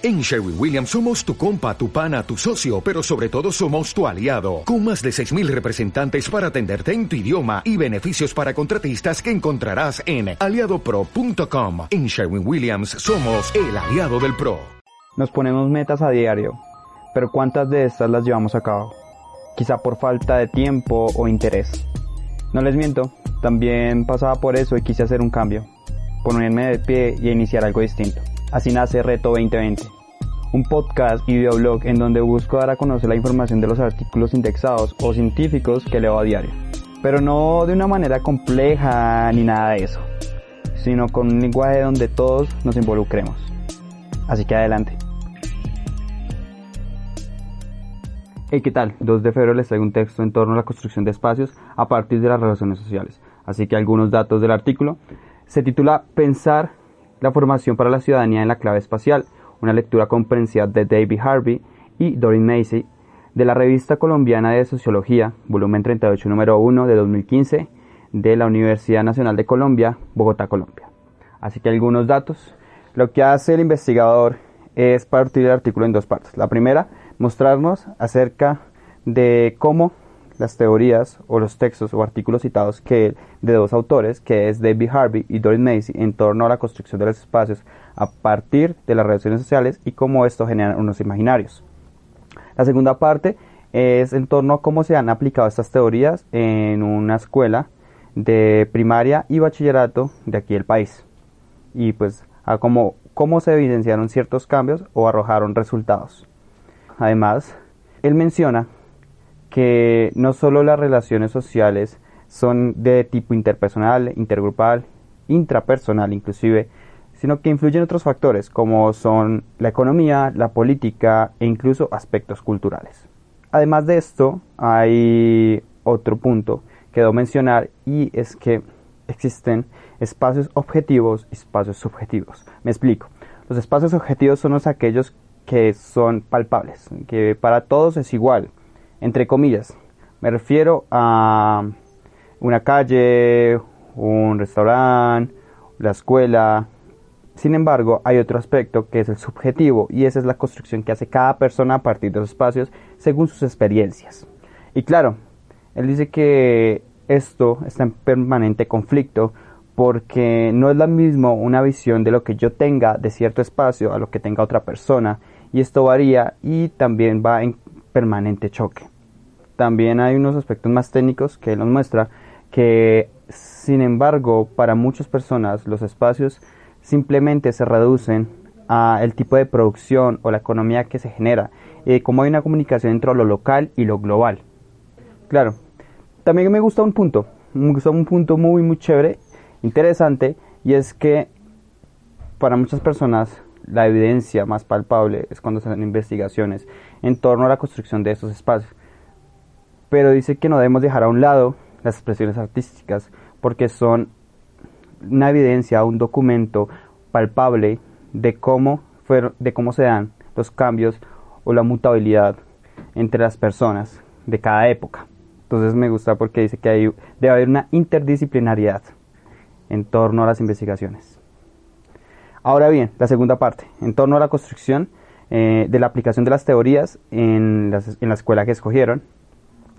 En Sherwin Williams somos tu compa, tu pana, tu socio, pero sobre todo somos tu aliado, con más de 6.000 representantes para atenderte en tu idioma y beneficios para contratistas que encontrarás en aliadopro.com. En Sherwin Williams somos el aliado del PRO. Nos ponemos metas a diario, pero ¿cuántas de estas las llevamos a cabo? Quizá por falta de tiempo o interés. No les miento, también pasaba por eso y quise hacer un cambio, ponerme de pie y iniciar algo distinto. Así nace Reto 2020, un podcast y videoblog en donde busco dar a conocer la información de los artículos indexados o científicos que leo a diario. Pero no de una manera compleja ni nada de eso, sino con un lenguaje donde todos nos involucremos. Así que adelante. Hey, ¿qué tal? 2 de febrero les traigo un texto en torno a la construcción de espacios a partir de las relaciones sociales. Así que algunos datos del artículo. Se titula Pensar la formación para la ciudadanía en la clave espacial, una lectura comprensiva de David Harvey y Doreen Macy de la Revista Colombiana de Sociología, volumen 38, número 1 de 2015, de la Universidad Nacional de Colombia, Bogotá, Colombia. Así que algunos datos. Lo que hace el investigador es partir el artículo en dos partes. La primera, mostrarnos acerca de cómo las teorías o los textos o artículos citados que, de dos autores, que es David Harvey y Doris Macy, en torno a la construcción de los espacios a partir de las relaciones sociales y cómo esto genera unos imaginarios. La segunda parte es en torno a cómo se han aplicado estas teorías en una escuela de primaria y bachillerato de aquí del país. Y pues a cómo, cómo se evidenciaron ciertos cambios o arrojaron resultados. Además, él menciona que no solo las relaciones sociales son de tipo interpersonal, intergrupal, intrapersonal inclusive, sino que influyen otros factores como son la economía, la política e incluso aspectos culturales. Además de esto, hay otro punto que debo mencionar y es que existen espacios objetivos y espacios subjetivos. Me explico. Los espacios objetivos son los aquellos que son palpables, que para todos es igual, entre comillas. Me refiero a una calle, un restaurante, la escuela. Sin embargo, hay otro aspecto que es el subjetivo y esa es la construcción que hace cada persona a partir de los espacios según sus experiencias. Y claro, él dice que esto está en permanente conflicto porque no es lo mismo una visión de lo que yo tenga de cierto espacio a lo que tenga otra persona y esto varía y también va en permanente choque. También hay unos aspectos más técnicos que nos muestra que, sin embargo, para muchas personas los espacios simplemente se reducen a el tipo de producción o la economía que se genera y cómo hay una comunicación entre lo local y lo global. Claro, también me gusta un punto, me gusta un punto muy muy chévere, interesante, y es que para muchas personas la evidencia más palpable es cuando se hacen investigaciones en torno a la construcción de estos espacios. Pero dice que no debemos dejar a un lado las expresiones artísticas porque son una evidencia, un documento palpable de cómo, fueron, de cómo se dan los cambios o la mutabilidad entre las personas de cada época. Entonces me gusta porque dice que debe haber una interdisciplinariedad en torno a las investigaciones. Ahora bien, la segunda parte, en torno a la construcción eh, de la aplicación de las teorías en, en la escuela que escogieron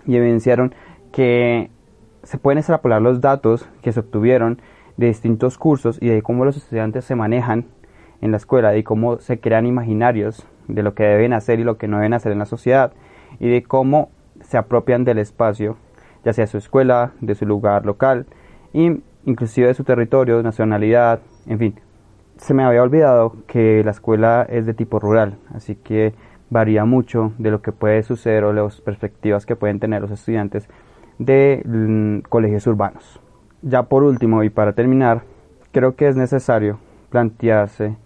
y evidenciaron que se pueden extrapolar los datos que se obtuvieron de distintos cursos y de cómo los estudiantes se manejan en la escuela, y cómo se crean imaginarios de lo que deben hacer y lo que no deben hacer en la sociedad, y de cómo se apropian del espacio, ya sea su escuela, de su lugar local, y inclusive de su territorio, nacionalidad, en fin, se me había olvidado que la escuela es de tipo rural, así que varía mucho de lo que puede suceder o las perspectivas que pueden tener los estudiantes de mm, colegios urbanos. Ya por último y para terminar, creo que es necesario plantearse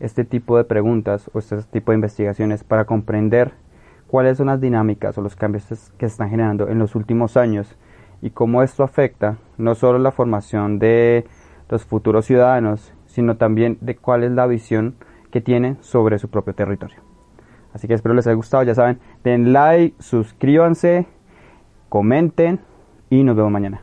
este tipo de preguntas o este tipo de investigaciones para comprender cuáles son las dinámicas o los cambios que están generando en los últimos años y cómo esto afecta no solo la formación de los futuros ciudadanos, sino también de cuál es la visión que tienen sobre su propio territorio. Así que espero les haya gustado, ya saben, den like, suscríbanse, comenten y nos vemos mañana.